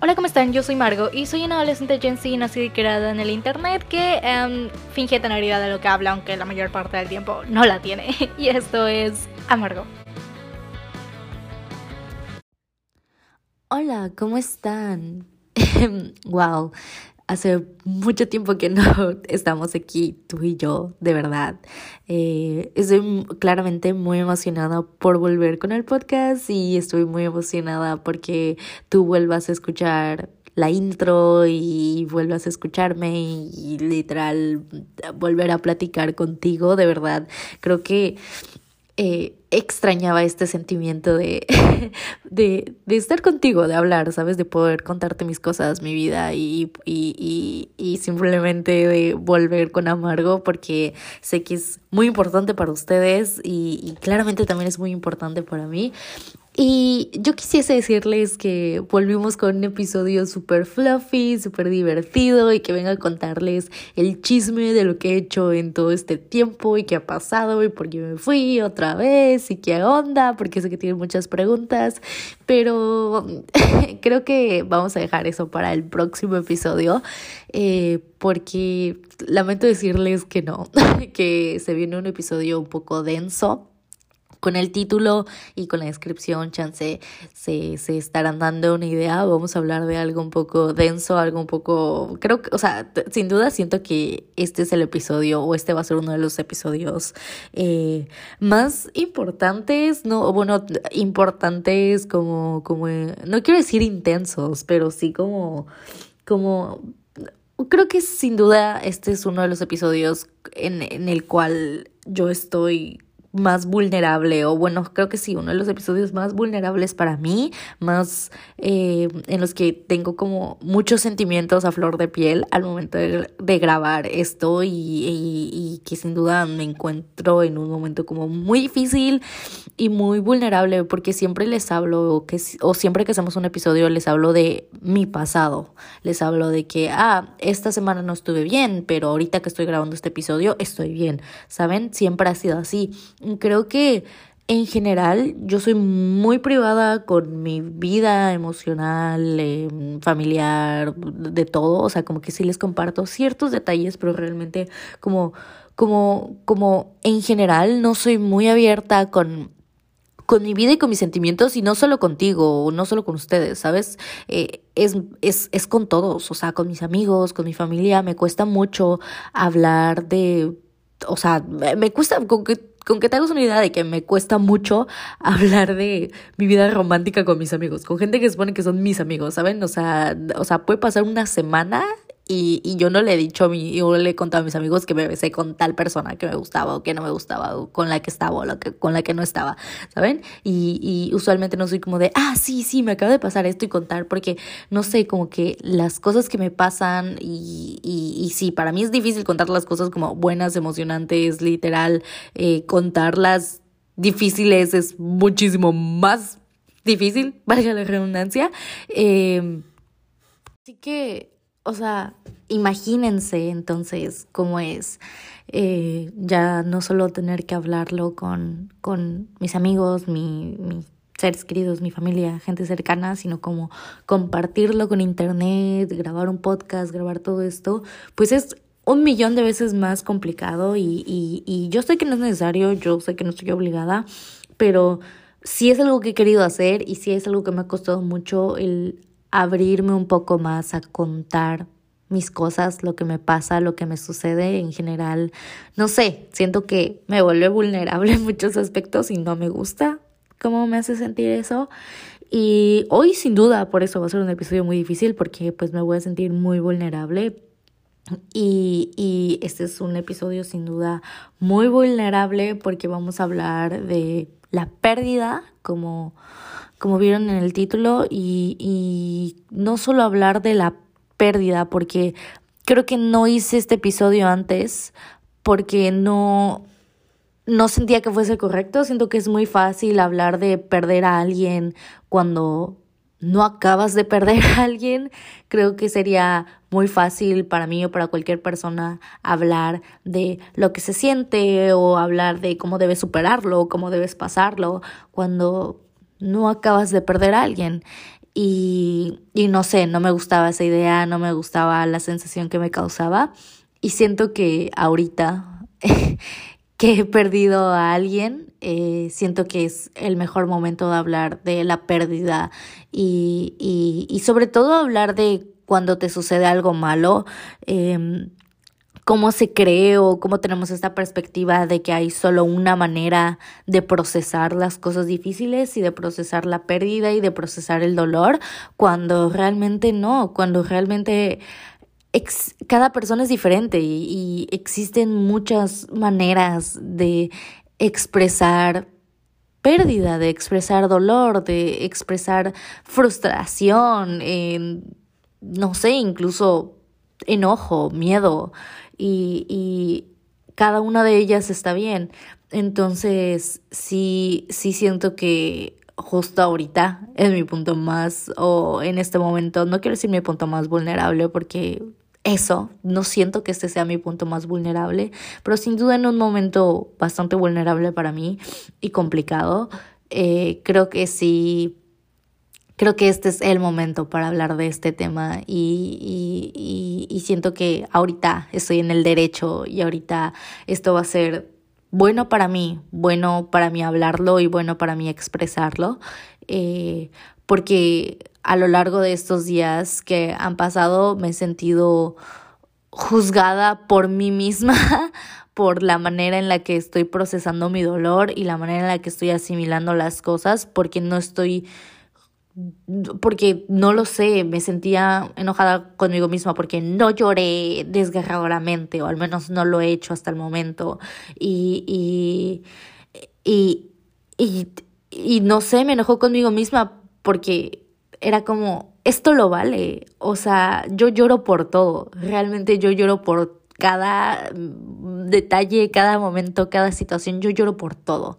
Hola, ¿cómo están? Yo soy Margo y soy una adolescente Gen Z nacida y creada en el internet que um, finge tener idea de lo que habla, aunque la mayor parte del tiempo no la tiene. Y esto es Amargo. Hola, ¿cómo están? wow, hace mucho tiempo que no estamos aquí, tú y yo, de verdad. Eh, estoy claramente muy emocionada por volver con el podcast y estoy muy emocionada porque tú vuelvas a escuchar la intro y vuelvas a escucharme y, y literal volver a platicar contigo, de verdad. Creo que eh, extrañaba este sentimiento de, de, de, estar contigo, de hablar, ¿sabes? De poder contarte mis cosas, mi vida y, y, y, y simplemente de volver con Amargo porque sé que es muy importante para ustedes y, y claramente también es muy importante para mí. Y yo quisiese decirles que volvimos con un episodio súper fluffy, súper divertido y que venga a contarles el chisme de lo que he hecho en todo este tiempo y qué ha pasado y por qué me fui otra vez y qué onda, porque sé que tienen muchas preguntas, pero creo que vamos a dejar eso para el próximo episodio eh, porque lamento decirles que no, que se viene un episodio un poco denso con el título y con la descripción, chance, se, se estarán dando una idea. Vamos a hablar de algo un poco denso, algo un poco, creo que, o sea, sin duda siento que este es el episodio o este va a ser uno de los episodios eh, más importantes, no, bueno, importantes como, como, no quiero decir intensos, pero sí como, como creo que sin duda este es uno de los episodios en, en el cual yo estoy más vulnerable o bueno, creo que sí, uno de los episodios más vulnerables para mí, más eh, en los que tengo como muchos sentimientos a flor de piel al momento de, de grabar esto y, y, y, que sin duda me encuentro en un momento como muy difícil y muy vulnerable porque siempre les hablo que, o siempre que hacemos un episodio les hablo de mi pasado, les hablo de que, ah, esta semana no estuve bien, pero ahorita que estoy grabando este episodio estoy bien, ¿saben? Siempre ha sido así creo que en general yo soy muy privada con mi vida emocional, eh, familiar, de todo, o sea, como que sí les comparto ciertos detalles, pero realmente como como como en general no soy muy abierta con con mi vida y con mis sentimientos y no solo contigo, no solo con ustedes, ¿sabes? Eh, es, es, es con todos, o sea, con mis amigos, con mi familia, me cuesta mucho hablar de, o sea, me cuesta, con que te hagas una idea de que me cuesta mucho hablar de mi vida romántica con mis amigos, con gente que supone que son mis amigos, ¿saben? O sea, o sea, puede pasar una semana y, y yo no le he dicho a mi, yo le he contado a mis amigos que me besé con tal persona que me gustaba o que no me gustaba o con la que estaba o la que, con la que no estaba, ¿saben? Y, y usualmente no soy como de, ah, sí, sí, me acaba de pasar esto y contar porque, no sé, como que las cosas que me pasan y, y, y sí, para mí es difícil contar las cosas como buenas, emocionantes, literal, eh, contarlas difíciles es muchísimo más difícil, valga la redundancia. Eh, así que o sea, imagínense entonces cómo es eh, ya no solo tener que hablarlo con, con mis amigos, mi, mis seres queridos, mi familia, gente cercana, sino como compartirlo con internet, grabar un podcast, grabar todo esto, pues es un millón de veces más complicado y, y, y yo sé que no es necesario, yo sé que no estoy obligada, pero sí es algo que he querido hacer y sí es algo que me ha costado mucho el abrirme un poco más a contar mis cosas, lo que me pasa, lo que me sucede en general. No sé, siento que me vuelve vulnerable en muchos aspectos y no me gusta cómo me hace sentir eso. Y hoy sin duda por eso va a ser un episodio muy difícil porque pues me voy a sentir muy vulnerable. Y, y este es un episodio sin duda muy vulnerable porque vamos a hablar de la pérdida como como vieron en el título, y, y no solo hablar de la pérdida, porque creo que no hice este episodio antes, porque no, no sentía que fuese correcto. Siento que es muy fácil hablar de perder a alguien cuando no acabas de perder a alguien. Creo que sería muy fácil para mí o para cualquier persona hablar de lo que se siente o hablar de cómo debes superarlo, cómo debes pasarlo, cuando no acabas de perder a alguien. y, y no sé, no me gustaba esa idea, no me gustaba la sensación que me causaba y siento que ahorita que he perdido a alguien, eh, siento que es el mejor momento de hablar de la pérdida y, y, y sobre todo hablar de cuando te sucede algo malo. Eh, cómo se cree o cómo tenemos esta perspectiva de que hay solo una manera de procesar las cosas difíciles y de procesar la pérdida y de procesar el dolor, cuando realmente no, cuando realmente cada persona es diferente y, y existen muchas maneras de expresar pérdida, de expresar dolor, de expresar frustración, no sé, incluso enojo, miedo y, y cada una de ellas está bien. Entonces, sí, sí siento que justo ahorita es mi punto más, o en este momento, no quiero decir mi punto más vulnerable porque eso, no siento que este sea mi punto más vulnerable, pero sin duda en un momento bastante vulnerable para mí y complicado, eh, creo que sí creo que este es el momento para hablar de este tema y, y, y, siento que ahorita estoy en el derecho y ahorita esto va a ser bueno para mí, bueno para mí hablarlo y bueno para mí expresarlo, eh, porque a lo largo de estos días que han pasado me he sentido juzgada por mí misma, por la manera en la que estoy procesando mi dolor y la manera en la que estoy asimilando las cosas, porque no estoy porque no lo sé, me sentía enojada conmigo misma porque no lloré desgarradoramente, o al menos no lo he hecho hasta el momento. Y, y, y, y, y no sé, me enojó conmigo misma porque era como, esto lo vale. O sea, yo lloro por todo, realmente yo lloro por cada detalle, cada momento, cada situación, yo lloro por todo.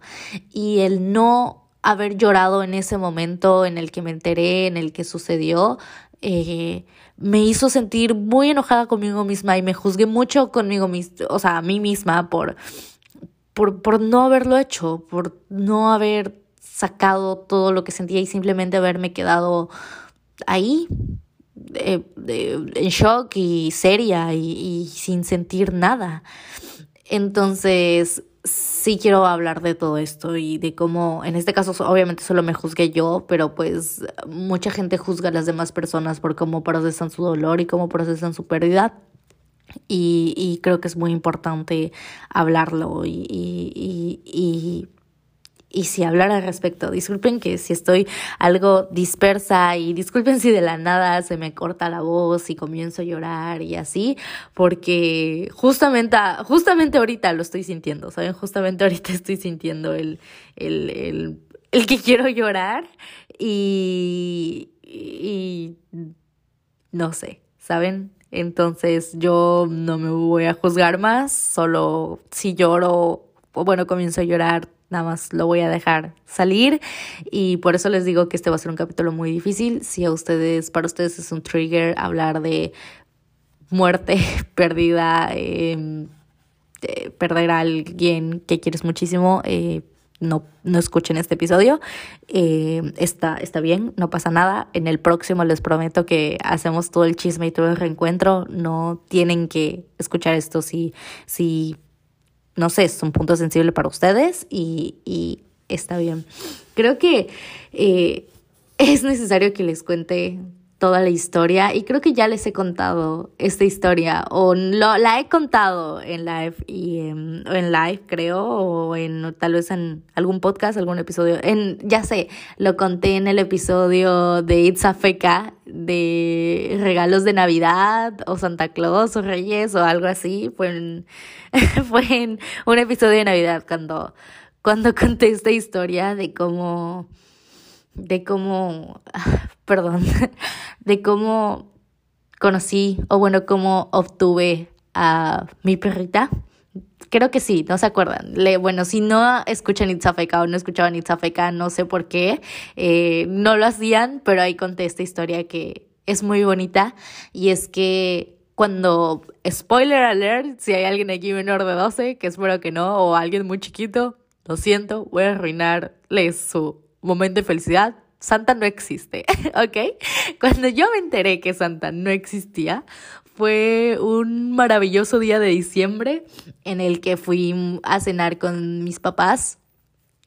Y el no haber llorado en ese momento en el que me enteré, en el que sucedió, eh, me hizo sentir muy enojada conmigo misma y me juzgué mucho conmigo misma, o sea, a mí misma por, por, por no haberlo hecho, por no haber sacado todo lo que sentía y simplemente haberme quedado ahí eh, en shock y seria y, y sin sentir nada. Entonces, sí quiero hablar de todo esto y de cómo, en este caso obviamente solo me juzgué yo, pero pues mucha gente juzga a las demás personas por cómo procesan su dolor y cómo procesan su pérdida. Y, y creo que es muy importante hablarlo y, y, y y si hablar al respecto. Disculpen que si estoy algo dispersa y disculpen si de la nada se me corta la voz y comienzo a llorar y así, porque justamente, justamente ahorita lo estoy sintiendo, ¿saben? Justamente ahorita estoy sintiendo el, el, el, el que quiero llorar y, y no sé, ¿saben? Entonces yo no me voy a juzgar más, solo si lloro, o bueno, comienzo a llorar nada más lo voy a dejar salir y por eso les digo que este va a ser un capítulo muy difícil. Si a ustedes, para ustedes es un trigger hablar de muerte, pérdida, eh, perder a alguien que quieres muchísimo, eh, no, no escuchen este episodio. Eh, está, está bien, no pasa nada. En el próximo les prometo que hacemos todo el chisme y todo el reencuentro. No tienen que escuchar esto si, si no sé, es un punto sensible para ustedes y, y está bien. Creo que eh, es necesario que les cuente toda la historia y creo que ya les he contado esta historia o lo, la he contado en live y en, en live creo o en tal vez en algún podcast, algún episodio. En ya sé, lo conté en el episodio de It's a Feca de regalos de Navidad o Santa Claus o Reyes o algo así. Fue en, fue en un episodio de Navidad cuando cuando conté esta historia de cómo de cómo, perdón, de cómo conocí o bueno, cómo obtuve a mi perrita. Creo que sí, no se acuerdan. Le, bueno, si no escuchan Itzafeka o no escuchaban Itzafeka, no sé por qué. Eh, no lo hacían, pero ahí conté esta historia que es muy bonita. Y es que cuando, spoiler alert, si hay alguien aquí menor de 12, que espero que no, o alguien muy chiquito, lo siento, voy a arruinarles su momento de felicidad, Santa no existe, ¿ok? Cuando yo me enteré que Santa no existía, fue un maravilloso día de diciembre en el que fui a cenar con mis papás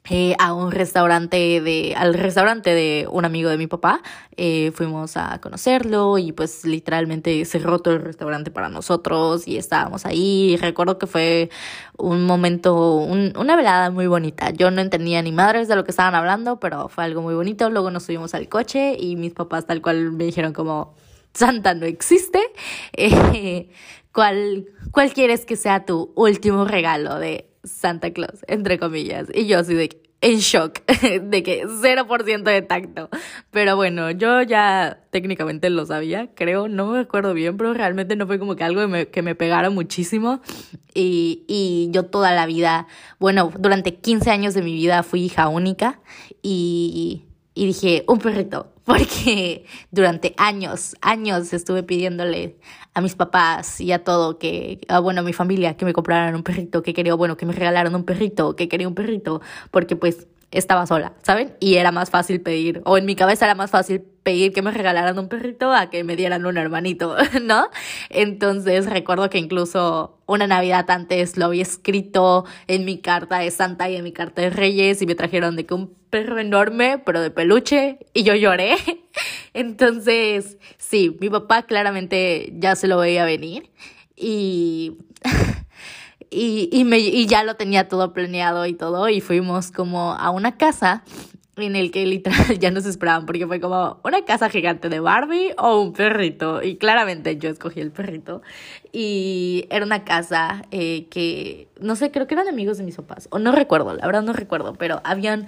eh, a un restaurante de, al restaurante de un amigo de mi papá. Eh, fuimos a conocerlo y pues literalmente cerró todo el restaurante para nosotros y estábamos ahí. Recuerdo que fue un momento, una velada muy bonita. Yo no entendía ni madres de lo que estaban hablando, pero fue algo muy bonito. Luego nos subimos al coche y mis papás tal cual me dijeron como, Santa no existe. Eh, ¿cuál, ¿Cuál quieres que sea tu último regalo de Santa Claus, entre comillas. Y yo así de en shock, de que 0% de tacto. Pero bueno, yo ya técnicamente lo sabía, creo, no me acuerdo bien, pero realmente no fue como que algo que me, que me pegara muchísimo. Y, y yo toda la vida, bueno, durante 15 años de mi vida fui hija única y, y dije, un perrito, porque durante años, años estuve pidiéndole a mis papás y a todo que, a, bueno, a mi familia que me compraran un perrito, que quería, bueno, que me regalaran un perrito, que quería un perrito, porque pues estaba sola, ¿saben? Y era más fácil pedir, o en mi cabeza era más fácil pedir que me regalaran un perrito a que me dieran un hermanito, ¿no? Entonces recuerdo que incluso una Navidad antes lo había escrito en mi carta de Santa y en mi carta de Reyes y me trajeron de que un perro enorme, pero de peluche, y yo lloré. Entonces, sí, mi papá claramente ya se lo veía venir y y, y, me, y ya lo tenía todo planeado y todo, y fuimos como a una casa en el que literal ya nos esperaban porque fue como una casa gigante de Barbie o un perrito y claramente yo escogí el perrito y era una casa eh, que no sé creo que eran amigos de mis papás o no recuerdo la verdad no recuerdo pero habían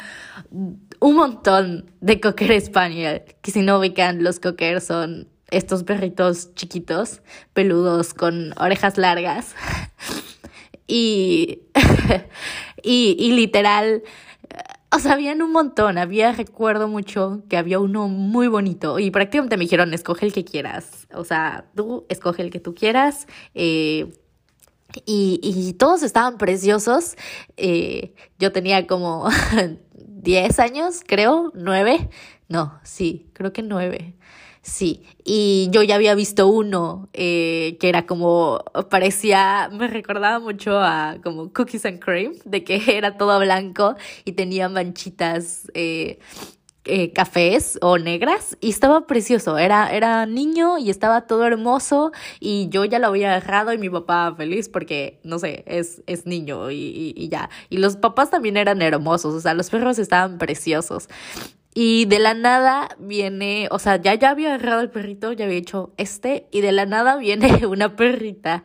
un montón de cocker español que si no ubican los cocker son estos perritos chiquitos peludos con orejas largas y, y, y literal, o sea, habían un montón. Había, recuerdo mucho que había uno muy bonito y prácticamente me dijeron, escoge el que quieras. O sea, tú escoge el que tú quieras. Eh, y, y, todos estaban preciosos. Eh, yo tenía como 10 años, creo, 9. No, sí, creo que 9. Sí, y yo ya había visto uno eh, que era como, parecía, me recordaba mucho a como Cookies and Cream, de que era todo blanco y tenía manchitas eh, eh, cafés o negras y estaba precioso, era, era niño y estaba todo hermoso y yo ya lo había agarrado y mi papá feliz porque, no sé, es, es niño y, y, y ya. Y los papás también eran hermosos, o sea, los perros estaban preciosos. Y de la nada viene, o sea, ya, ya había agarrado el perrito, ya había hecho este, y de la nada viene una perrita.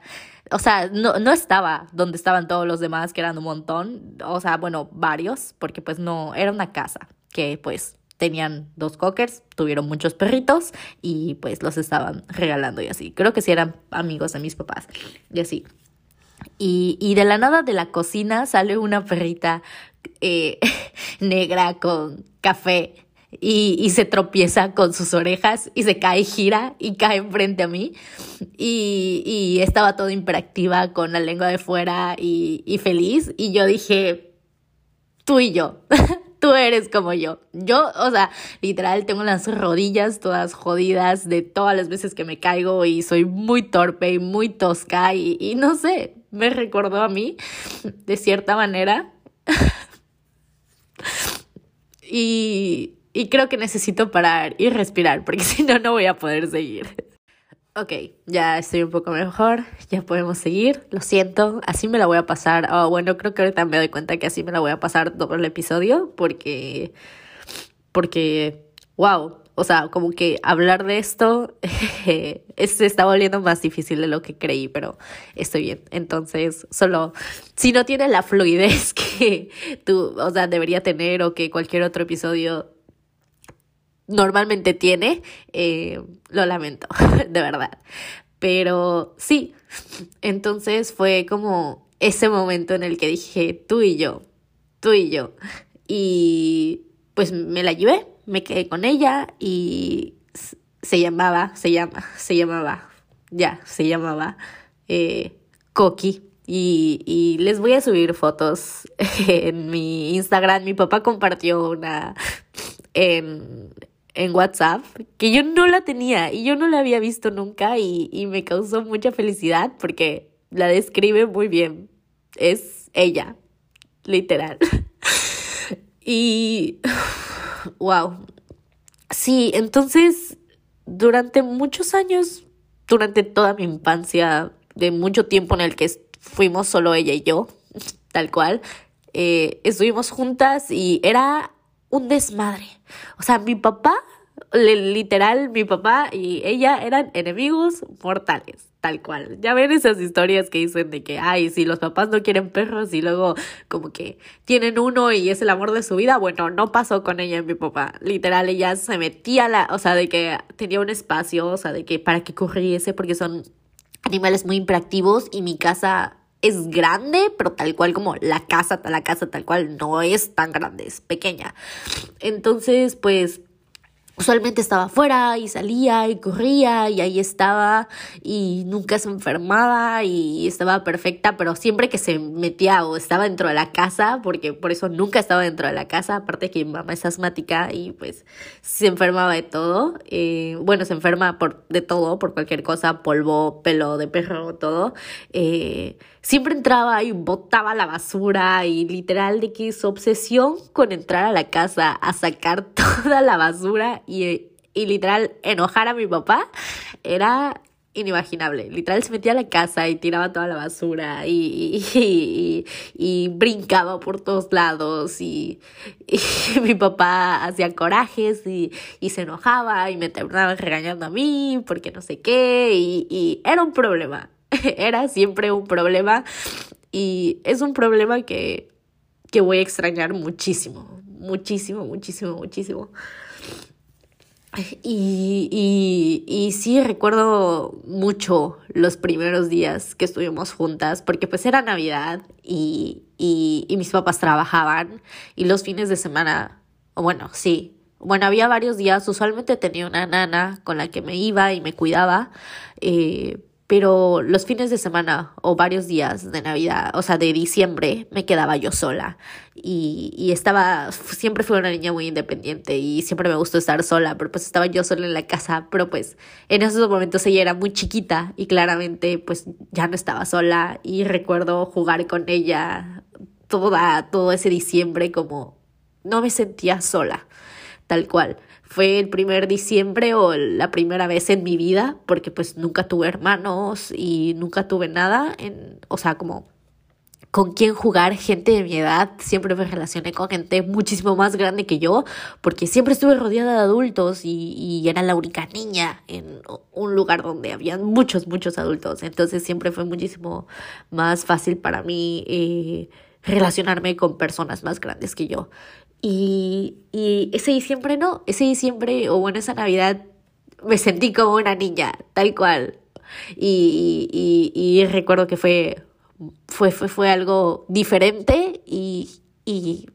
O sea, no, no estaba donde estaban todos los demás, que eran un montón, o sea, bueno, varios, porque pues no, era una casa que pues tenían dos cockers, tuvieron muchos perritos y pues los estaban regalando y así. Creo que sí eran amigos de mis papás y así. Y, y de la nada de la cocina sale una perrita eh, negra con café y, y, se tropieza con sus orejas y se cae, gira y cae enfrente a mí. Y, y estaba toda imperactiva con la lengua de fuera y, y feliz. Y yo dije, tú y yo, tú eres como yo. Yo, o sea, literal, tengo las rodillas todas jodidas de todas las veces que me caigo y soy muy torpe y muy tosca y, y no sé, me recordó a mí de cierta manera. y, y creo que necesito parar y respirar, porque si no, no voy a poder seguir. Ok, ya estoy un poco mejor, ya podemos seguir, lo siento, así me la voy a pasar. Oh, bueno, creo que ahorita me doy cuenta que así me la voy a pasar todo el episodio, porque, porque, wow, o sea, como que hablar de esto se está volviendo más difícil de lo que creí, pero estoy bien. Entonces, solo si no tiene la fluidez que tú, o sea, debería tener o que cualquier otro episodio normalmente tiene, eh, lo lamento, de verdad. Pero sí, entonces fue como ese momento en el que dije, tú y yo, tú y yo. Y pues me la llevé me quedé con ella y se llamaba, se llama, se llamaba, ya, se llamaba eh, Coqui. Y, y, les voy a subir fotos en mi Instagram. Mi papá compartió una, en, en WhatsApp que yo no la tenía y yo no la había visto nunca y, y me causó mucha felicidad porque la describe muy bien. Es ella, literal. y, wow. Sí, entonces, durante muchos años, durante toda mi infancia, de mucho tiempo en el que fuimos solo ella y yo, tal cual, eh, estuvimos juntas y era un desmadre. O sea, mi papá, literal, mi papá y ella eran enemigos mortales, tal cual. Ya ven esas historias que dicen de que, ay, si los papás no quieren perros y luego como que tienen uno y es el amor de su vida. Bueno, no pasó con ella y mi papá. Literal, ella se metía la, o sea, de que tenía un espacio, o sea, de que para que corriese porque son animales muy impractivos y mi casa es grande, pero tal cual como la casa, la casa tal cual no es tan grande, es pequeña. Entonces, pues usualmente estaba afuera y salía y corría y ahí estaba y nunca se enfermaba y estaba perfecta, pero siempre que se metía o estaba dentro de la casa, porque por eso nunca estaba dentro de la casa, aparte que mi mamá es asmática y pues se enfermaba de todo, eh, bueno, se enferma por, de todo, por cualquier cosa, polvo, pelo de perro, todo. Eh, siempre entraba y botaba la basura y literal de que su obsesión con entrar a la casa a sacar toda la basura y, y literal enojar a mi papá era inimaginable. Literal se metía a la casa y tiraba toda la basura y, y, y, brincaba por todos lados y, mi papá hacía corajes y, se enojaba y me terminaba regañando a mí porque no sé qué y era un problema. era siempre un problema y es un problema que, que voy a extrañar muchísimo, muchísimo, muchísimo, muchísimo. Y, y, y, sí recuerdo mucho los primeros días que estuvimos juntas, porque pues era Navidad y, y, y mis papás trabajaban y los fines de semana, bueno, sí, bueno, había varios días, usualmente tenía una nana con la que me iba y me cuidaba, eh, pero los fines de semana o varios días de Navidad, o sea, de diciembre, me quedaba yo sola. Y, y estaba, siempre fui una niña muy independiente y siempre me gustó estar sola, pero pues estaba yo sola en la casa, pero pues en esos momentos ella era muy chiquita y claramente pues ya no estaba sola y recuerdo jugar con ella toda, todo ese diciembre como no me sentía sola, tal cual fue el primer diciembre o la primera vez en mi vida, porque pues nunca tuve hermanos y nunca tuve nada, en, o sea, como con quién jugar, gente de mi edad, siempre me relacioné con gente muchísimo más grande que yo, porque siempre estuve rodeada de adultos y, y era la única niña en un lugar donde había muchos, muchos adultos, entonces siempre fue muchísimo más fácil para mí eh, relacionarme con personas más grandes que yo. Y, y ese diciembre no, ese diciembre o bueno, esa Navidad me sentí como una niña, tal cual. Y, y, y recuerdo que fue, fue, fue, fue algo diferente y, y,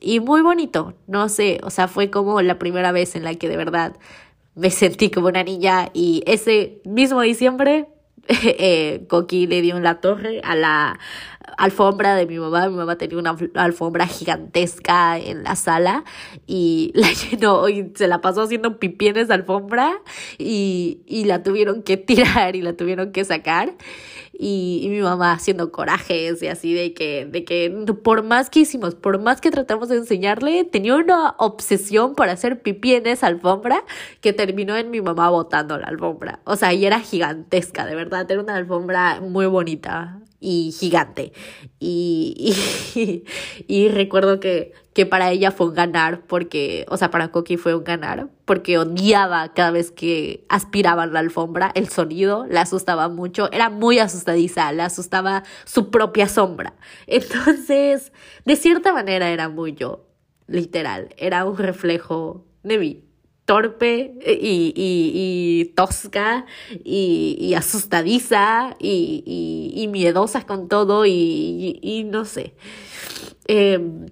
y muy bonito, no sé, o sea, fue como la primera vez en la que de verdad me sentí como una niña y ese mismo diciembre eh, Coqui le dio en la torre a la alfombra de mi mamá. Mi mamá tenía una alfombra gigantesca en la sala y la llenó y se la pasó haciendo pipí en esa alfombra y, y la tuvieron que tirar y la tuvieron que sacar. Y, y, mi mamá haciendo corajes y así de que, de que por más que hicimos, por más que tratamos de enseñarle, tenía una obsesión por hacer pipí en esa alfombra que terminó en mi mamá botando la alfombra. O sea, y era gigantesca, de verdad, era una alfombra muy bonita y gigante. Y, y, y, recuerdo que, que para ella fue un ganar, porque, o sea, para Coqui fue un ganar, porque odiaba cada vez que aspiraban la alfombra, el sonido la asustaba mucho, era muy asustadiza, le asustaba su propia sombra. Entonces, de cierta manera era muy yo, literal, era un reflejo de mí torpe y, y, y tosca y, asustadiza y, y, miedosa con todo y, no sé. Em,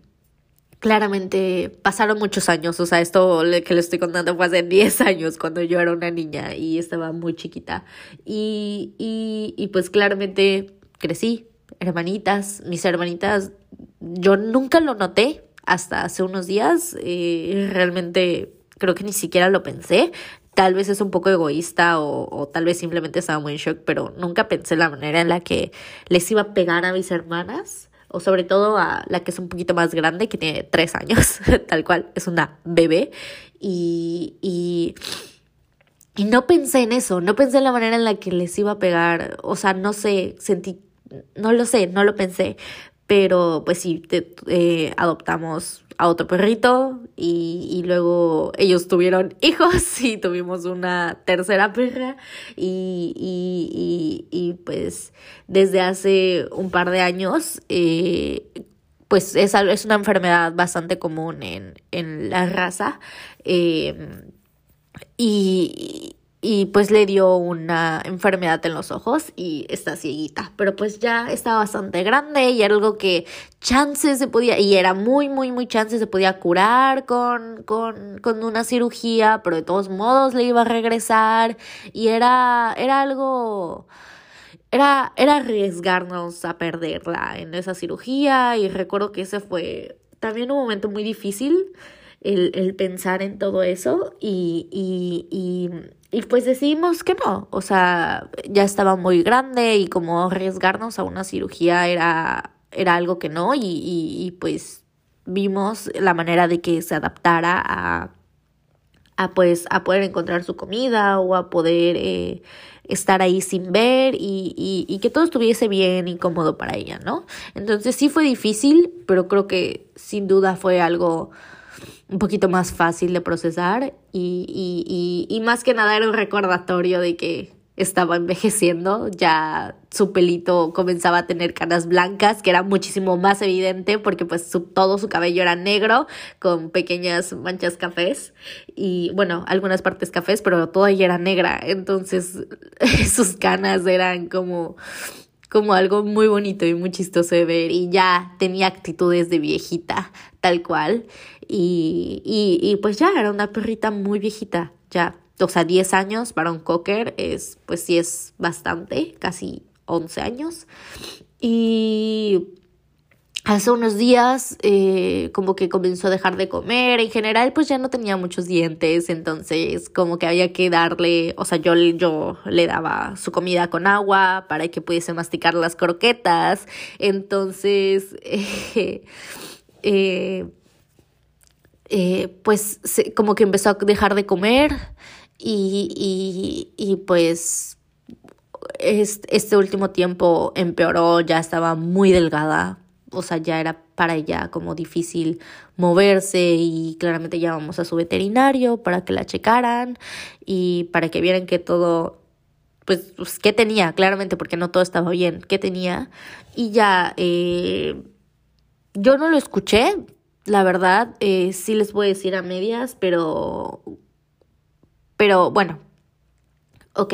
claramente pasaron muchos años, o sea, esto que le estoy contando fue hace 10 años cuando yo era una niña y estaba muy chiquita. Y, y, y pues claramente crecí, hermanitas, mis hermanitas, yo nunca lo noté hasta hace unos días. Eh, realmente creo que ni siquiera lo pensé. Tal vez es un poco egoísta o, o, tal vez simplemente estaba muy en shock, pero nunca pensé la manera en la que les iba a pegar a mis hermanas. O sobre todo a la que es un poquito más grande, que tiene tres años, tal cual, es una bebé. Y, y, no pensé en eso, no pensé en la manera en la que les iba a pegar. O sea, no sé, sentí, no lo sé, no lo pensé. Pero pues sí, eh, adoptamos a otro perrito y, y, luego ellos tuvieron hijos y tuvimos una tercera perra y, y, y pues desde hace un par de años eh, pues es, es una enfermedad bastante común en, en la raza eh, y, y pues le dio una enfermedad en los ojos y está cieguita, pero pues ya está bastante grande y era algo que chances se podía, y era muy, muy, muy chance se podía curar con, con, con una cirugía, pero de todos modos le iba a regresar y era, era algo... Era, era arriesgarnos a perderla en esa cirugía y recuerdo que ese fue también un momento muy difícil el, el pensar en todo eso y, y, y, y, pues decidimos que no, o sea, ya estaba muy grande y como arriesgarnos a una cirugía era, era algo que no y, pues vimos la manera de que se adaptara a, a pues a poder encontrar su comida o a poder eh, estar ahí sin ver y, y, y, que todo estuviese bien y cómodo para ella, ¿no? Entonces sí fue difícil, pero creo que sin duda fue algo un poquito más fácil de procesar y, y, y, y más que nada era un recordatorio de que estaba envejeciendo, ya su pelito comenzaba a tener canas blancas, que era muchísimo más evidente porque pues su, todo su cabello era negro con pequeñas manchas cafés y bueno, algunas partes cafés, pero toda ella era negra, entonces sus canas eran como como algo muy bonito y muy chistoso de ver y ya tenía actitudes de viejita, tal cual. Y, y, y pues ya era una perrita muy viejita, ya. O sea, 10 años para un cocker es, pues sí es bastante, casi 11 años. Y hace unos días eh, como que comenzó a dejar de comer. En general, pues ya no tenía muchos dientes, entonces como que había que darle, o sea, yo, yo le daba su comida con agua para que pudiese masticar las croquetas. Entonces, eh, eh, eh, pues se, como que empezó a dejar de comer y, y, y pues este, este último tiempo empeoró, ya estaba muy delgada, o sea, ya era para ella como difícil moverse y claramente llamamos a su veterinario para que la checaran y para que vieran que todo, pues, pues qué tenía, claramente porque no todo estaba bien, qué tenía. Y ya, eh, yo no lo escuché, la verdad, eh, sí les a decir a medias, pero, pero bueno, Ok,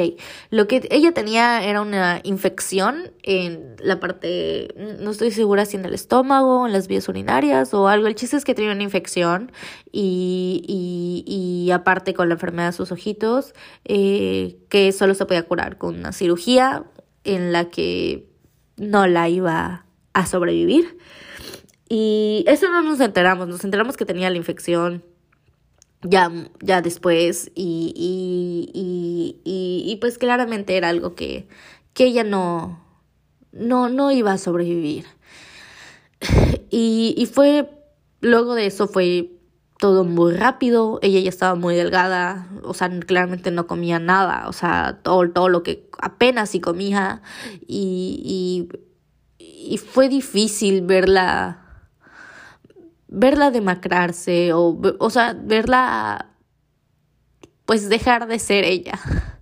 lo que ella tenía era una infección en la parte, no estoy segura si en el estómago, en las vías urinarias o algo. El chiste es que tenía una infección y, y, y aparte con la enfermedad de sus ojitos, eh, que solo se podía curar con una cirugía en la que no la iba a sobrevivir. Y eso no nos enteramos, nos enteramos que tenía la infección ya, ya después y, y, y, pues claramente era algo que, que ella no, no, no iba a sobrevivir. Y, y fue, luego de eso fue todo muy rápido, ella ya estaba muy delgada, o sea, claramente no comía nada, o sea, todo, todo lo que apenas si comía y, y, y fue difícil verla verla demacrarse o, o sea, verla pues dejar de ser ella.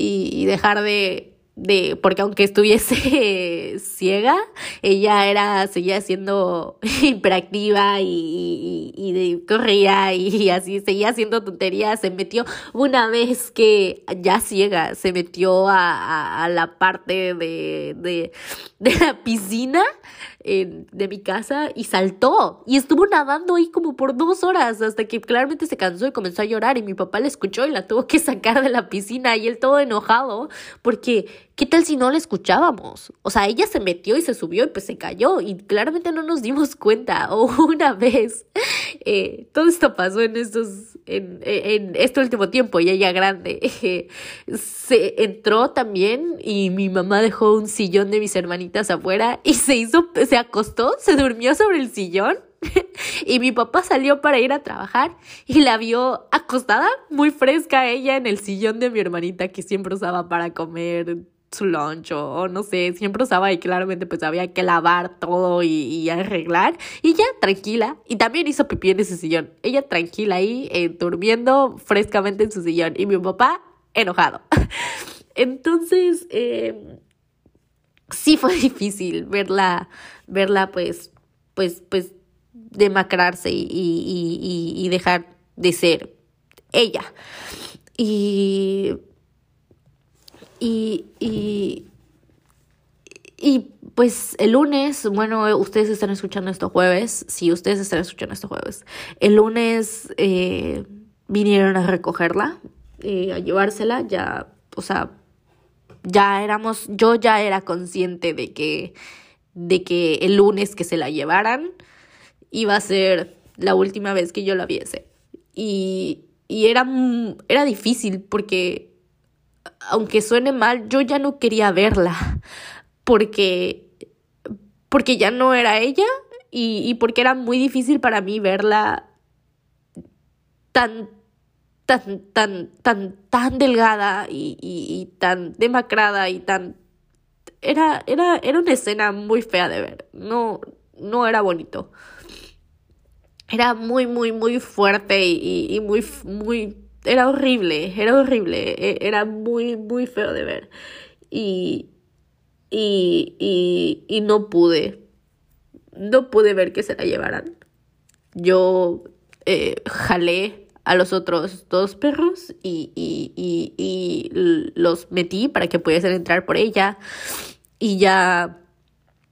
Y dejar de de porque aunque estuviese ciega, ella era seguía siendo hiperactiva y, y, corría y así seguía haciendo tonterías, se metió una vez que ya ciega, se metió a, a, a la parte de, de, de la piscina de mi casa y saltó. Y estuvo nadando ahí como por dos horas hasta que claramente se cansó y comenzó a llorar. Y mi papá la escuchó y la tuvo que sacar de la piscina y él todo enojado porque ¿qué tal si no la escuchábamos? O sea, ella se metió y se subió y pues se cayó y claramente no nos dimos cuenta o una vez eh, todo esto pasó en estos en, en este último tiempo y ella grande se entró también y mi mamá dejó un sillón de mis hermanitas afuera y se hizo, se acostó, se durmió sobre el sillón y mi papá salió para ir a trabajar y la vio acostada, muy fresca ella en el sillón de mi hermanita que siempre usaba para comer su lunch o, no sé, siempre usaba y claramente pues había que lavar todo y, arreglar y ya tranquila y también hizo pipí en ese sillón, ella tranquila ahí eh, durmiendo frescamente en su sillón y mi papá enojado. Entonces, eh, sí fue difícil verla, verla pues, pues, pues demacrarse y, y, y, dejar de ser ella. Y, y, y, y pues el lunes, bueno, ustedes están escuchando esto jueves, sí, ustedes están escuchando esto jueves. El lunes eh, vinieron a recogerla, eh, a llevársela, ya, o sea, ya éramos, yo ya era consciente de que, de que el lunes que se la llevaran iba a ser la última vez que yo la viese. Y, y era, era difícil porque, aunque suene mal, yo ya no quería verla porque, porque ya no era ella y, y porque era muy difícil para mí verla tan tan, tan, tan, tan delgada y, y, tan demacrada y tan... Era, era, era una escena muy fea de ver, no, no era bonito. Era muy, muy, muy fuerte y, y muy, muy... Era horrible, era horrible, e, era muy, muy feo de ver. Y, y, y, y no pude, no pude ver que se la llevaran. Yo eh, jalé a los otros dos perros y, y, y, y los metí para que pudiesen entrar por ella. Y ya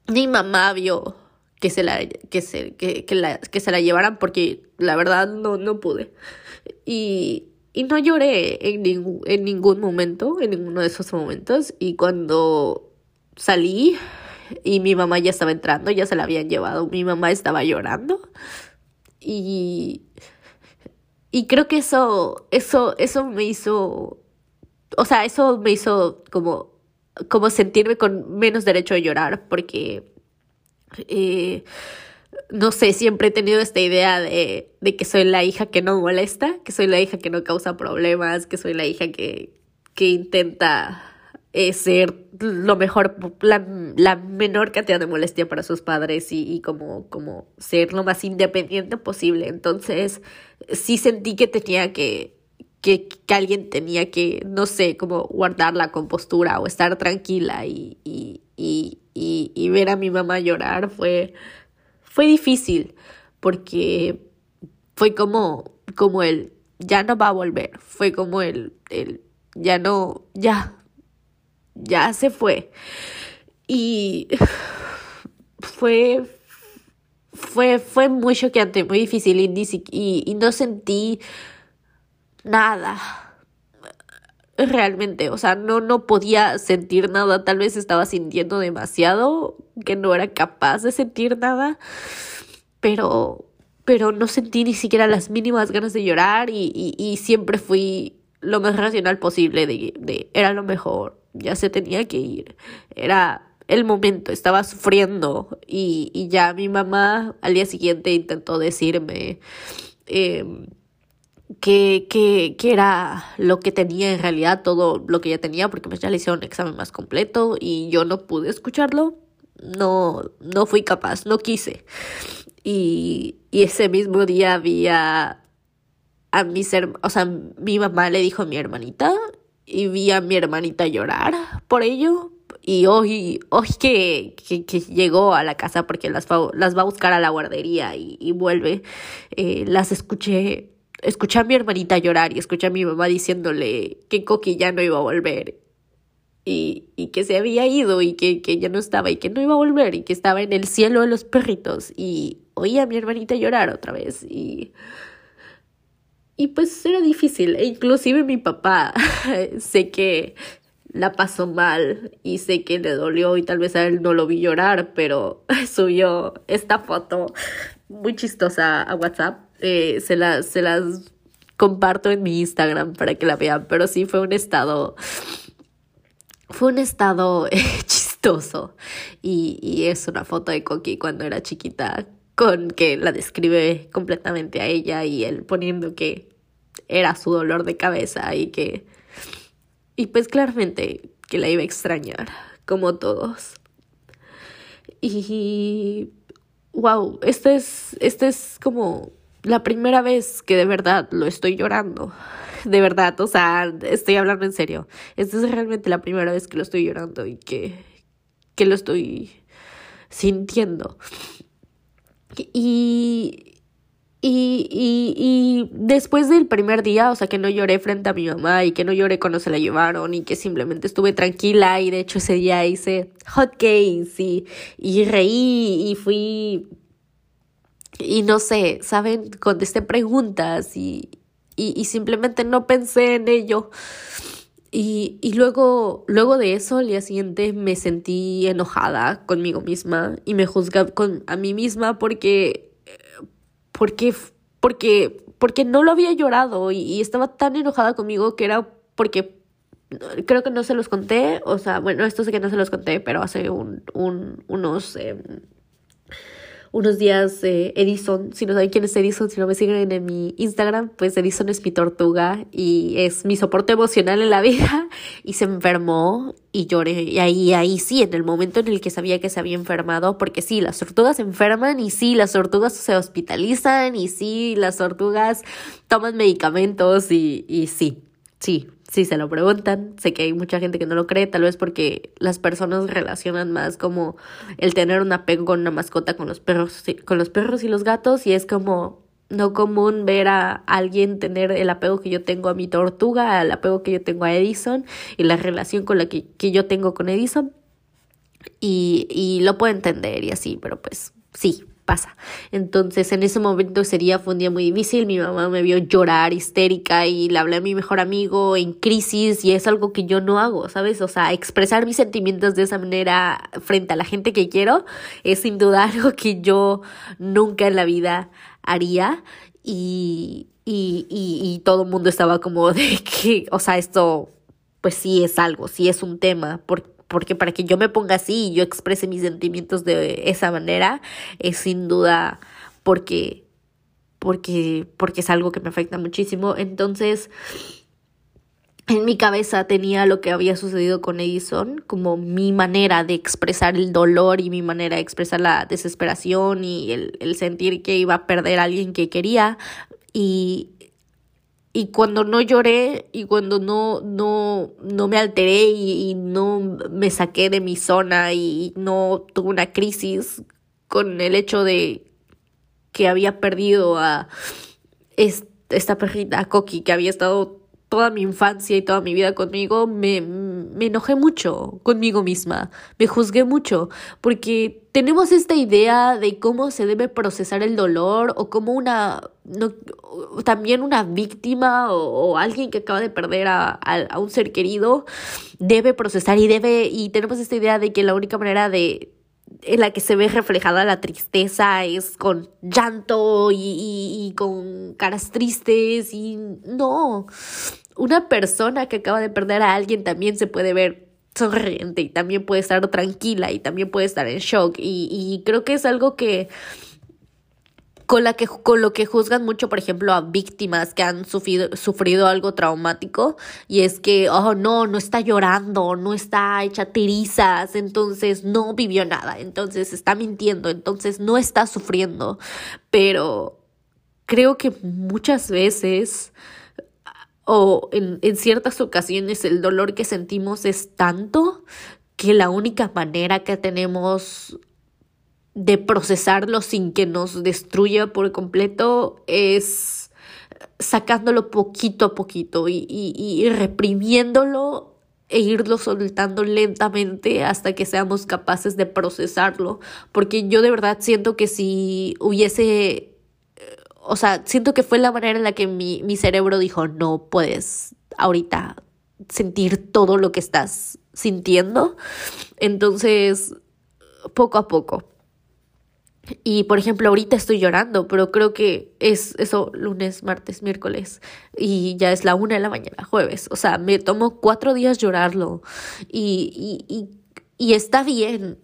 mi mamá vio que se la, que se, que, que la, que se la llevaran porque la verdad no, no pude. Y, y no lloré en, ningún, en ningún momento, en ninguno de esos momentos. Y cuando salí y mi mamá ya estaba entrando, ya se la habían llevado, mi mamá estaba llorando. Y y creo que eso, eso, eso me hizo, o sea, eso me hizo como, como sentirme con menos derecho a llorar, porque, eh, no sé, siempre he tenido esta idea de, de que soy la hija que no molesta, que soy la hija que no causa problemas, que soy la hija que, que intenta eh, ser lo mejor, la, la, menor cantidad de molestia para sus padres y, y, como, como ser lo más independiente posible. Entonces, sí sentí que tenía que, que, que alguien tenía que, no sé, como guardar la compostura o estar tranquila y, y, y, y, y ver a mi mamá llorar fue, fue difícil porque fue como, como el, ya no va a volver, fue como el, el ya no, ya, ya se fue. Y fue, fue, fue muy choqueante, muy difícil y, y, no sentí nada. Realmente, o sea, no, no podía sentir nada, tal vez estaba sintiendo demasiado, que no era capaz de sentir nada, pero, pero no sentí ni siquiera las mínimas ganas de llorar y, y, y siempre fui lo más racional posible de, de era lo mejor, ya se tenía que ir. Era el momento, estaba sufriendo y, y ya mi mamá al día siguiente intentó decirme eh, que, que, que, era lo que tenía en realidad, todo lo que ella tenía, porque pues ya le hicieron un examen más completo y yo no pude escucharlo, no, no fui capaz, no quise. Y, y ese mismo día había a mis hermanos, o sea, mi mamá le dijo a mi hermanita y vi a mi hermanita llorar por ello. Y hoy, hoy que, que, llegó a la casa porque las las va a buscar a la guardería y, y vuelve, eh, las escuché, escuché a mi hermanita llorar y escuché a mi mamá diciéndole que Coqui ya no iba a volver. y, y que se había ido y que, que ya no estaba y que no iba a volver y que estaba en el cielo de los perritos y oía a mi hermanita llorar otra vez y... Y pues era difícil, e inclusive mi papá, sé que la pasó mal y sé que le dolió y tal vez a él no lo vi llorar, pero subió esta foto muy chistosa a WhatsApp. Eh, se, la, se las comparto en mi Instagram para que la vean, pero sí fue un estado, fue un estado eh, chistoso y, y es una foto de Coqui cuando era chiquita con que la describe completamente a ella y él poniendo que era su dolor de cabeza y que y pues claramente que la iba a extrañar como todos y wow esta es esta es como la primera vez que de verdad lo estoy llorando. De verdad, o sea, estoy hablando en serio. Esta es realmente la primera vez que lo estoy llorando y que, que lo estoy sintiendo. Y, y, y, y después del primer día, o sea, que no lloré frente a mi mamá y que no lloré cuando se la llevaron y que simplemente estuve tranquila y de hecho ese día hice hot cakes y, y reí y fui y no sé, ¿saben? Contesté preguntas y, y, y simplemente no pensé en ello. Y, y luego, luego de eso, al día siguiente me sentí enojada conmigo misma y me juzgaba con, a mí misma porque, porque, porque, porque no lo había llorado y, estaba tan enojada conmigo que era porque creo que no se los conté, o sea, bueno, esto sé que no se los conté, pero hace un, un, unos... Eh, unos días eh, Edison, si no saben quién es Edison, si no me siguen en mi Instagram, pues Edison es mi tortuga y es mi soporte emocional en la vida. Y se enfermó y lloré. Y ahí, ahí sí, en el momento en el que sabía que se había enfermado, porque sí, las tortugas se enferman y sí, las tortugas se hospitalizan y sí, las tortugas toman medicamentos y, y sí, sí, si se lo preguntan, sé que hay mucha gente que no lo cree, tal vez porque las personas relacionan más como el tener un apego con una mascota con los perros, con los perros y los gatos y es como no común ver a alguien tener el apego que yo tengo a mi tortuga, el apego que yo tengo a Edison y la relación con la que, que yo tengo con Edison y, y lo puedo entender y así, pero pues sí, pasa. Entonces, en ese momento ese día fue un día muy difícil, mi mamá me vio llorar histérica y le hablé a mi mejor amigo en crisis y es algo que yo no hago, ¿sabes? O sea, expresar mis sentimientos de esa manera frente a la gente que quiero es sin duda algo que yo nunca en la vida haría y, y, y, y todo el mundo estaba como de que, o sea, esto pues sí es algo, sí es un tema, porque porque para que yo me ponga así y yo exprese mis sentimientos de esa manera es sin duda porque porque porque es algo que me afecta muchísimo. Entonces en mi cabeza tenía lo que había sucedido con Edison como mi manera de expresar el dolor y mi manera de expresar la desesperación y el, el sentir que iba a perder a alguien que quería. Y y cuando no lloré y cuando no, no, no me alteré y, no me saqué de mi zona y no tuve una crisis con el hecho de que había perdido a esta perrita, a Coqui, que había estado toda mi infancia y toda mi vida conmigo, me, me enojé mucho conmigo misma, me juzgué mucho, porque tenemos esta idea de cómo se debe procesar el dolor o como una, no, también una víctima o, alguien que acaba de perder a, a, a un ser querido debe procesar y debe, y tenemos esta idea de que la única manera de, en la que se ve reflejada la tristeza es con llanto y, y, y, con caras tristes y no. Una persona que acaba de perder a alguien también se puede ver sonriente y también puede estar tranquila y también puede estar en shock. Y, y creo que es algo que con, la que, con lo que juzgan mucho, por ejemplo, a víctimas que han sufrido, sufrido algo traumático y es que, oh, no, no está llorando, no está hecha tirizas, entonces no vivió nada, entonces está mintiendo, entonces no está sufriendo, pero creo que muchas veces o en, en ciertas ocasiones el dolor que sentimos es tanto que la única manera que tenemos de procesarlo sin que nos destruya por completo es sacándolo poquito a poquito y, y, y reprimiéndolo e irlo soltando lentamente hasta que seamos capaces de procesarlo. Porque yo de verdad siento que si hubiese, o sea, siento que fue la manera en la que mi, mi cerebro dijo, no puedes ahorita sentir todo lo que estás sintiendo. Entonces, poco a poco. Y por ejemplo, ahorita estoy llorando, pero creo que es eso lunes, martes, miércoles y ya es la una de la mañana, jueves. O sea, me tomó cuatro días llorarlo y, y, y, está bien.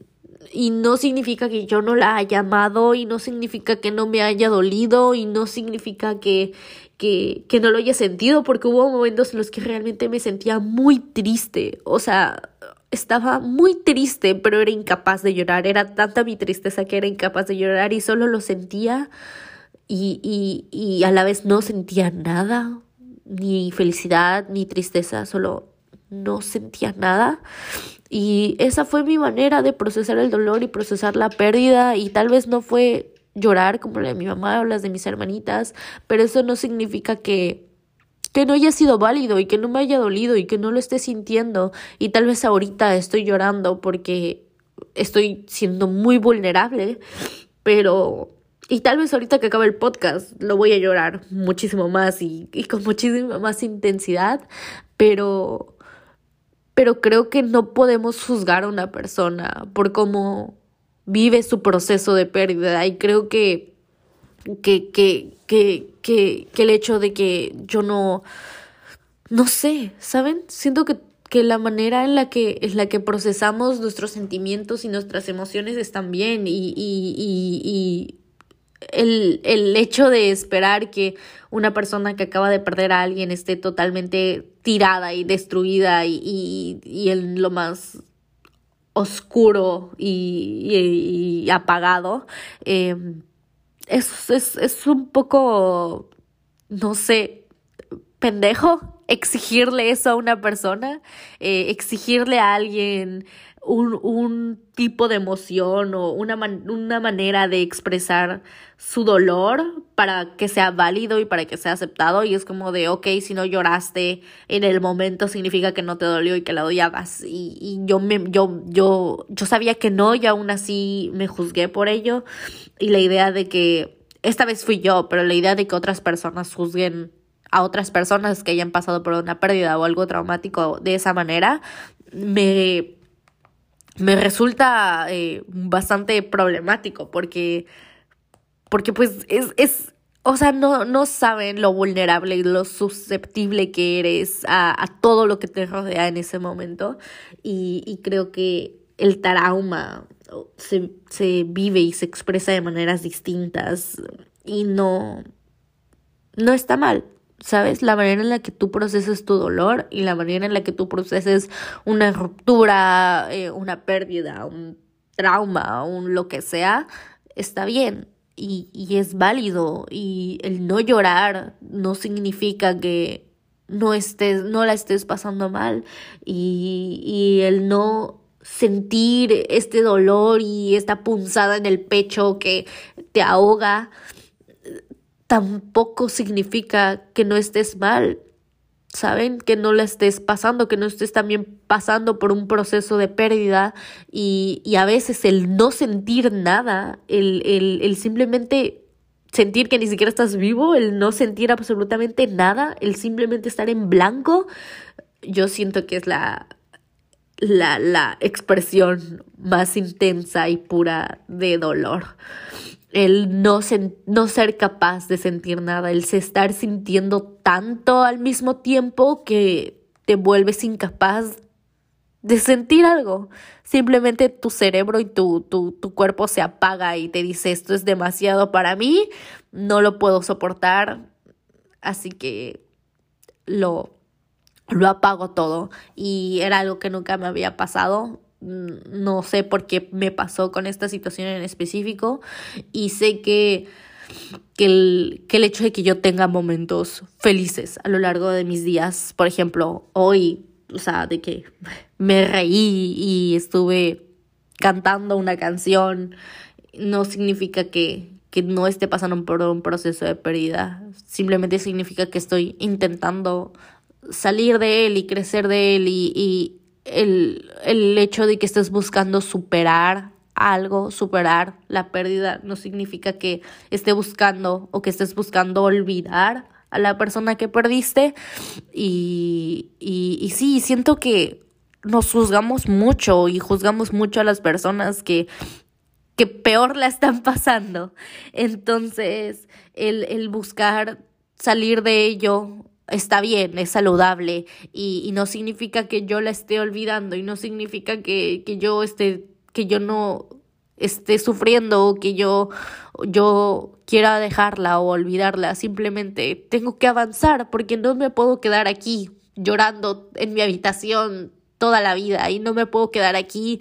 Y no significa que yo no la haya amado y no significa que no me haya dolido y no significa que, que, que no lo haya sentido porque hubo momentos en los que realmente me sentía muy triste. O sea, estaba muy triste, pero era incapaz de llorar. Era tanta mi tristeza que era incapaz de llorar y solo lo sentía y, y, y a la vez no sentía nada, ni felicidad, ni tristeza, solo no sentía nada. Y esa fue mi manera de procesar el dolor y procesar la pérdida y tal vez no fue llorar como la de mi mamá o las de mis hermanitas, pero eso no significa que que no haya sido válido y que no me haya dolido y que no lo esté sintiendo. Y tal vez ahorita estoy llorando porque estoy siendo muy vulnerable, pero y tal vez ahorita que acabe el podcast lo voy a llorar muchísimo más y, y con muchísima más intensidad, pero pero creo que no podemos juzgar a una persona por cómo vive su proceso de pérdida y creo que que, que, que, que, el hecho de que yo no, no sé, ¿saben? Siento que, que la manera en la que, en la que procesamos nuestros sentimientos y nuestras emociones están bien y, y, y el, el hecho de esperar que una persona que acaba de perder a alguien esté totalmente tirada y destruida y, y, y en lo más oscuro y, y apagado, eh, es, es, es un poco, no sé, pendejo exigirle eso a una persona, eh, exigirle a alguien un, un tipo de emoción o una, una manera de expresar su dolor para que sea válido y para que sea aceptado. Y es como de, ok, si no lloraste en el momento significa que no te dolió y que la odiabas. Y, y yo, me, yo, yo, yo sabía que no y aún así me juzgué por ello. Y la idea de que, esta vez fui yo, pero la idea de que otras personas juzguen a otras personas que hayan pasado por una pérdida o algo traumático de esa manera, me me resulta eh, bastante problemático porque, porque pues es, es, o sea, no, no saben lo vulnerable y lo susceptible que eres a, a todo lo que te rodea en ese momento y, y creo que el trauma se, se vive y se expresa de maneras distintas y no, no está mal. ¿Sabes? La manera en la que tú proceses tu dolor y la manera en la que tú proceses una ruptura, eh, una pérdida, un trauma, un lo que sea, está bien y, y es válido. Y el no llorar no significa que no estés, no la estés pasando mal. Y, y el no sentir este dolor y esta punzada en el pecho que te ahoga tampoco significa que no estés mal, ¿saben? Que no la estés pasando, que no estés también pasando por un proceso de pérdida y, y a veces el no sentir nada, el, el, el simplemente sentir que ni siquiera estás vivo, el no sentir absolutamente nada, el simplemente estar en blanco, yo siento que es la, la, la expresión más intensa y pura de dolor el no, no ser capaz de sentir nada, el estar sintiendo tanto al mismo tiempo que te vuelves incapaz de sentir algo. Simplemente tu cerebro y tu, tu, tu cuerpo se apaga y te dice esto es demasiado para mí, no lo puedo soportar, así que lo, lo apago todo. Y era algo que nunca me había pasado no sé por qué me pasó con esta situación en específico y sé que, que, el, que el hecho de que yo tenga momentos felices a lo largo de mis días, por ejemplo, hoy, o sea, de que me reí y estuve cantando una canción, no significa que, que no esté pasando por un proceso de pérdida, simplemente significa que estoy intentando salir de él y crecer de él y el, el hecho de que estés buscando superar algo, superar la pérdida, no significa que esté buscando o que estés buscando olvidar a la persona que perdiste. Y, y, y sí, siento que nos juzgamos mucho y juzgamos mucho a las personas que, que peor la están pasando. Entonces, el, el buscar salir de ello está bien, es saludable y, y, no significa que yo la esté olvidando y no significa que, que yo esté, que yo no esté sufriendo o que yo, yo quiera dejarla o olvidarla. Simplemente tengo que avanzar porque no me puedo quedar aquí llorando en mi habitación toda la vida y no me puedo quedar aquí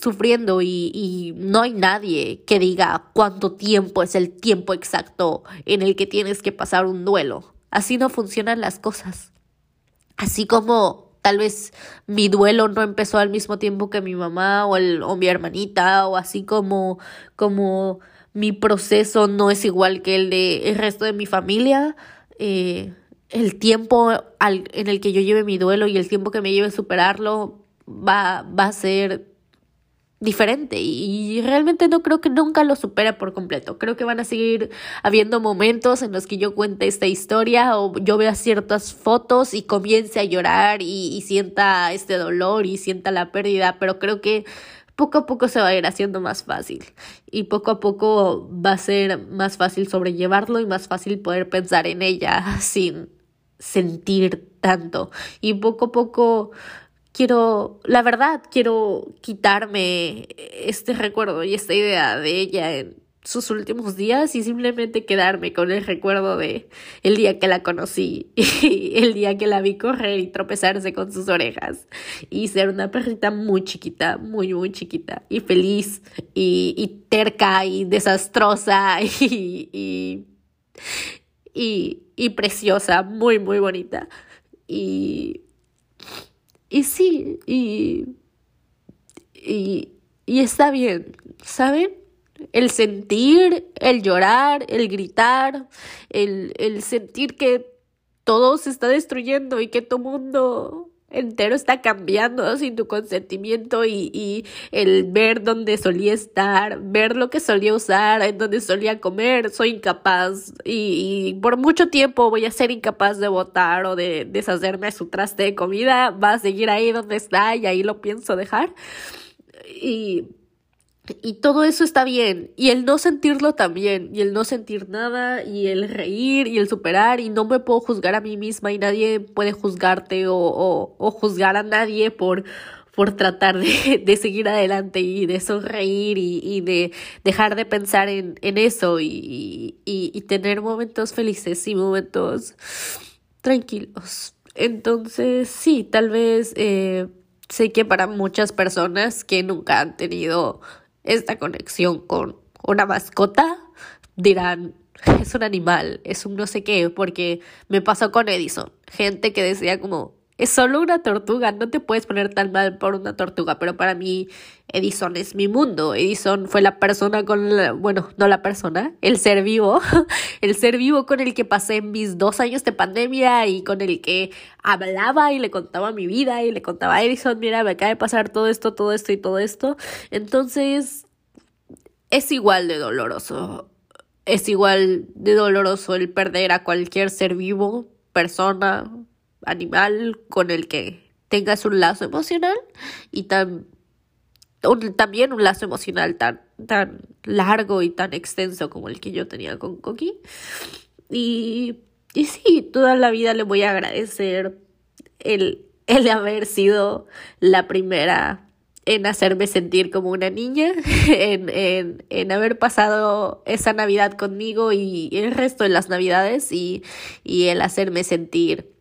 sufriendo y, y, no hay nadie que diga cuánto tiempo es el tiempo exacto en el que tienes que pasar un duelo. Así no funcionan las cosas. Así como tal vez mi duelo no empezó al mismo tiempo que mi mamá o, el, o mi hermanita o así como como mi proceso no es igual que el de resto de mi familia eh, el tiempo al, en el que yo lleve mi duelo y el tiempo que me lleve a superarlo va, va a ser diferente y realmente no creo que nunca lo supere por completo. Creo que van a seguir habiendo momentos en los que yo cuente esta historia o yo vea ciertas fotos y comience a llorar y, y sienta este dolor y sienta la pérdida, pero creo que poco a poco se va a ir haciendo más fácil y poco a poco va a ser más fácil sobrellevarlo y más fácil poder pensar en ella sin sentir tanto y poco a poco quiero, la verdad, quiero quitarme este recuerdo y esta idea de ella en sus últimos días y simplemente quedarme con el recuerdo de el día que la conocí y el día que la vi correr y tropezarse con sus orejas y ser una perrita muy chiquita, muy muy chiquita y feliz y, y terca y desastrosa y, y, y, y preciosa, muy muy bonita. Y y sí, y, y, y está bien, ¿saben? El sentir, el llorar, el gritar, el, el sentir que todo se está destruyendo y que tu mundo entero está cambiando sin tu consentimiento y, y el ver dónde solía estar, ver lo que solía usar, en dónde solía comer, soy incapaz y, por mucho tiempo voy a ser incapaz de votar o de deshacerme de su traste de comida, va a seguir ahí donde está y ahí lo pienso dejar. Y y todo eso está bien. Y el no sentirlo también. Y el no sentir nada. Y el reír y el superar. Y no me puedo juzgar a mí misma. Y nadie puede juzgarte o, o, juzgar a nadie por, por tratar de, de, seguir adelante y de sonreír y, y de dejar de pensar en, en eso. Y, y, y tener momentos felices y momentos tranquilos. Entonces, sí, tal vez eh, sé que para muchas personas que nunca han tenido esta conexión con una mascota, dirán, es un animal, es un no sé qué, porque me pasó con Edison. Gente que decía como, es solo una tortuga, no te puedes poner tan mal por una tortuga, pero para mí Edison es mi mundo. Edison fue la persona con la, bueno, no la persona, el ser vivo, el ser vivo con el que pasé mis dos años de pandemia y con el que hablaba y le contaba mi vida y le contaba a Edison, mira, me acaba de pasar todo esto, todo esto y todo esto. Entonces, es igual de doloroso. Es igual de doloroso el perder a cualquier ser vivo, persona, animal con el que tengas un lazo emocional y tan un, también un lazo emocional tan, tan largo y tan extenso como el que yo tenía con Coqui. Y, y sí, toda la vida le voy a agradecer el, el haber sido la primera en hacerme sentir como una niña, en, en, en haber pasado esa Navidad conmigo y el resto de las Navidades y, y el hacerme sentir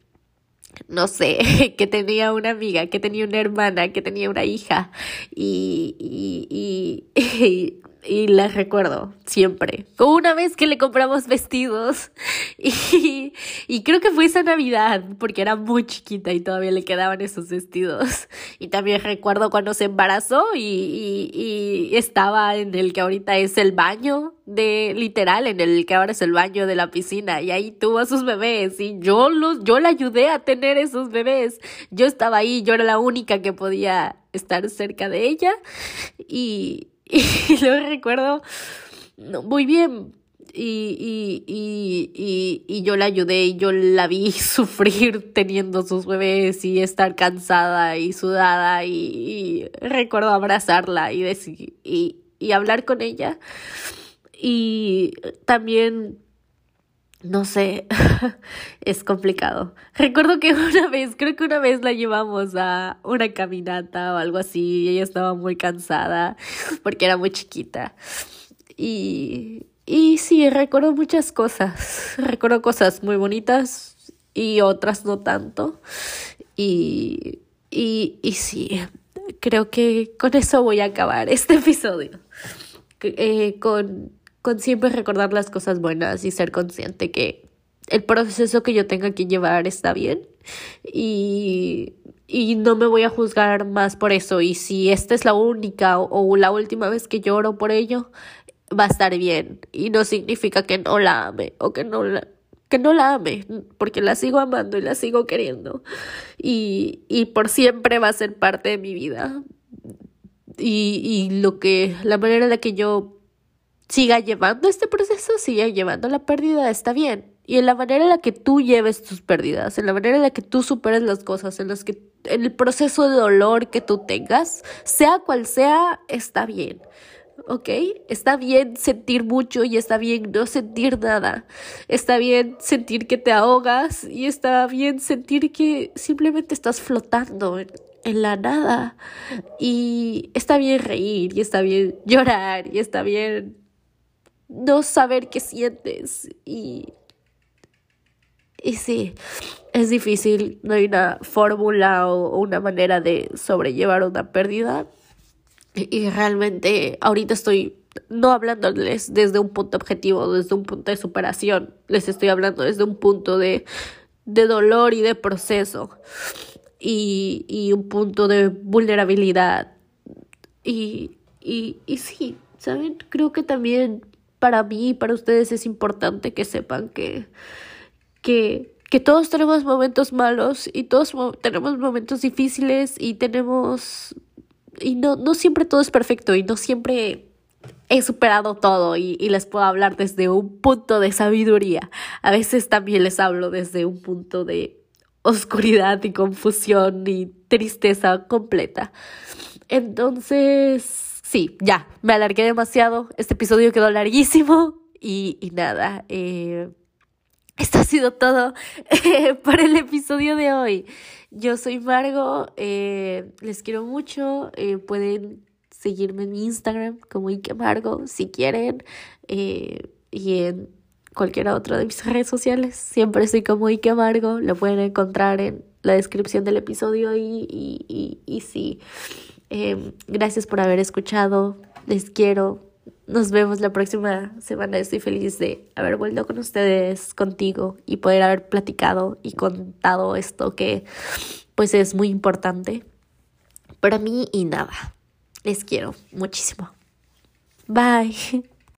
no sé, que tenía una amiga, que tenía una hermana, que tenía una hija y, y, y, y, la recuerdo siempre. Como una vez que le compramos vestidos y, y creo que fue esa Navidad porque era muy chiquita y todavía le quedaban esos vestidos Y también recuerdo cuando se embarazó y, y, estaba en el que ahorita es el baño de literal, en el que ahora es el baño de la piscina y ahí tuvo a sus bebés y yo los, yo le ayudé a tener esos bebés. Yo estaba ahí, yo era la única que podía estar cerca de ella y, y lo recuerdo muy bien y, y, y, y, yo la ayudé y yo la vi sufrir teniendo sus bebés y estar cansada y sudada y, recuerdo abrazarla y, y, y hablar con ella. Y también no sé, es complicado. Recuerdo que una vez, creo que una vez la llevamos a una caminata o algo así y ella estaba muy cansada porque era muy chiquita. Y, y sí, recuerdo muchas cosas. Recuerdo cosas muy bonitas y otras no tanto. Y, y, y sí, creo que con eso voy a acabar este episodio. Eh, con, con siempre recordar las cosas buenas y ser consciente que el proceso que yo tenga que llevar está bien. Y, y no me voy a juzgar más por eso. Y si esta es la única o, la última vez que lloro por ello, va a estar bien y no significa que no la ame o que no la que no la ame, porque la sigo amando y la sigo queriendo. Y, y por siempre va a ser parte de mi vida. Y, y lo que, la manera en la que yo siga llevando este proceso, siga llevando la pérdida, está bien. Y en la manera en la que tú lleves tus pérdidas, en la manera en la que tú superes las cosas, en las que el proceso de dolor que tú tengas, sea cual sea, está bien. ¿ok? Está bien sentir mucho y está bien no sentir nada. Está bien sentir que te ahogas y está bien sentir que simplemente estás flotando en, la nada. Y está bien reír y está bien llorar y está bien no saber qué sientes. Y, y sí, es difícil, no hay una fórmula o una manera de sobrellevar una pérdida y realmente ahorita estoy no hablándoles desde un punto objetivo, desde un punto de superación, les estoy hablando desde un punto de, de dolor y de proceso y, y un punto de vulnerabilidad. Y, y, y sí, ¿saben? Creo que también para mí y para ustedes es importante que sepan que, que, todos tenemos momentos malos y todos tenemos momentos difíciles y tenemos y no, no siempre todo es perfecto y no siempre he superado todo y, les puedo hablar desde un punto de sabiduría. A veces también les hablo desde un punto de oscuridad y confusión y tristeza completa. Entonces, sí, ya, me alargué demasiado. Este episodio quedó larguísimo y, nada. Eh, esto ha sido todo eh, para el episodio de hoy. Yo soy Margo, eh, les quiero mucho, pueden seguirme en mi Instagram como Ike Margo si quieren y en cualquiera otra de mis redes sociales. Siempre soy como Ike Margo, lo pueden encontrar en la descripción del episodio y sí. Gracias por haber escuchado, les quiero, nos vemos la próxima semana. Estoy feliz de haber vuelto con ustedes, contigo y poder haber platicado y contado esto que pues es muy importante para mí y nada. Les quiero muchísimo. Bye.